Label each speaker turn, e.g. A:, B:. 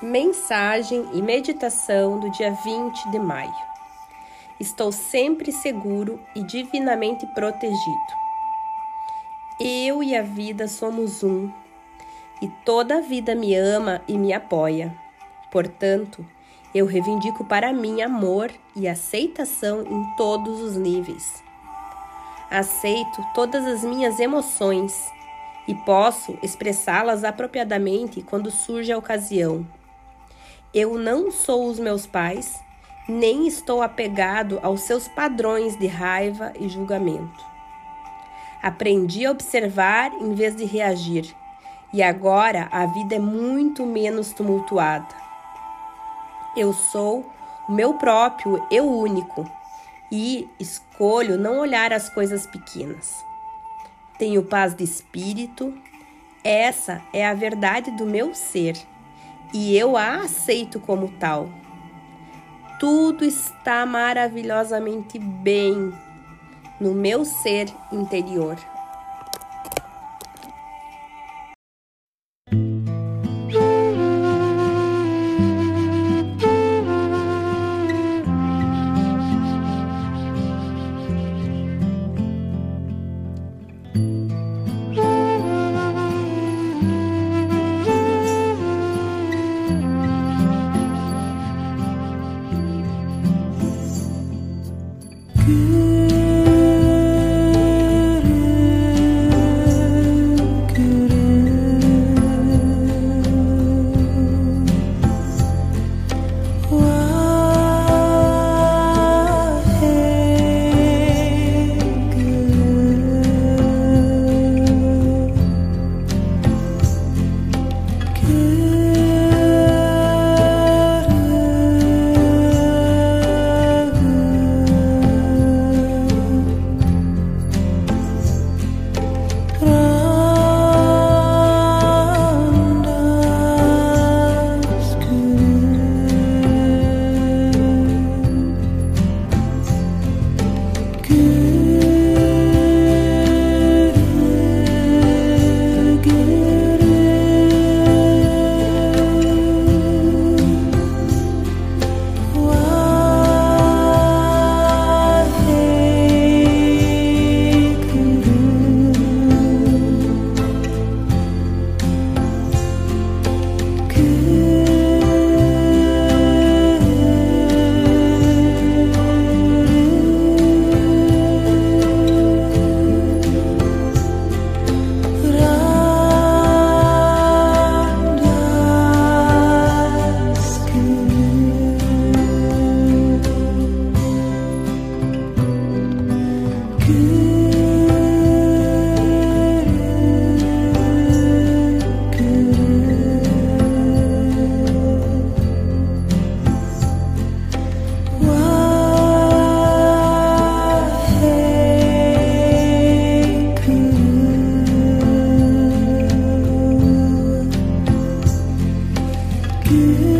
A: Mensagem e meditação do dia 20 de maio. Estou sempre seguro e divinamente protegido. Eu e a vida somos um, e toda a vida me ama e me apoia. Portanto, eu reivindico para mim amor e aceitação em todos os níveis. Aceito todas as minhas emoções e posso expressá-las apropriadamente quando surge a ocasião eu não sou os meus pais, nem estou apegado aos seus padrões de raiva e julgamento. Aprendi a observar em vez de reagir, e agora a vida é muito menos tumultuada. Eu sou o meu próprio eu único e escolho não olhar as coisas pequenas. Tenho paz de espírito, essa é a verdade do meu ser e eu a aceito como tal. Tudo está maravilhosamente bem no meu ser interior.
B: 别